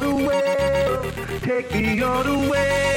The way. Take the way.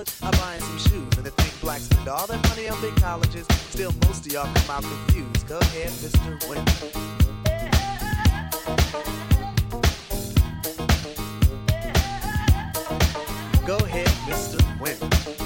Knowledge, I buy him some shoes. And they think blacks spend all their money on big colleges. Still, most of y'all come out confused. Go ahead, Mr. Wendal. Go ahead, Mr. Win.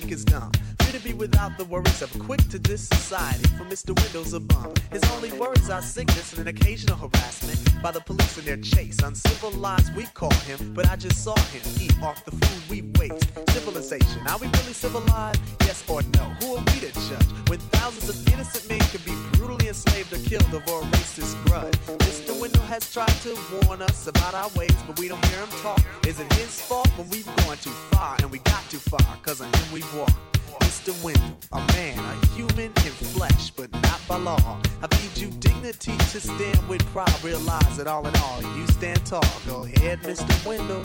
Think is dumb. Free to be without the worries of quick to this society. For Mr. Wendal's a bum. His only words are sickness and an occasional harassment by the police in their chase. Uncivilized, we call him, but I just saw him eat off the food we waste. Civilization, are we really civilized? Yes or no? Who are we to judge when thousands of innocent men can be brutally enslaved or killed over a racist grudge? Mr. Wendal has tried to warn us about our ways, but we don't hear him talk. Is it his fault when we've gone too far and we got too far? Cause of him we've walked. A man, a human in flesh, but not by law. I feed you dignity to stand with pride. Realize that all in all, you stand tall. Go ahead, Mr. Wendal.